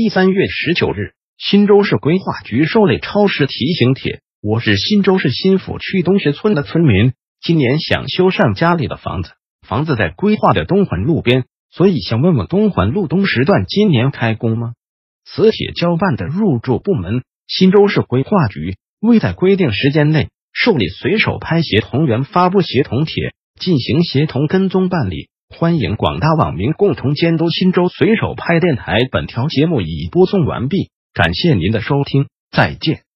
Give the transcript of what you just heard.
一三月十九日，新州市规划局受理超市提醒帖。我是新州市新府区东石村的村民，今年想修缮家里的房子，房子在规划的东环路边，所以想问问东环路东时段今年开工吗？磁铁交办的入住部门新州市规划局未在规定时间内受理随手拍协同员发布协同帖，进行协同跟踪办理。欢迎广大网民共同监督新州随手拍电台。本条节目已播送完毕，感谢您的收听，再见。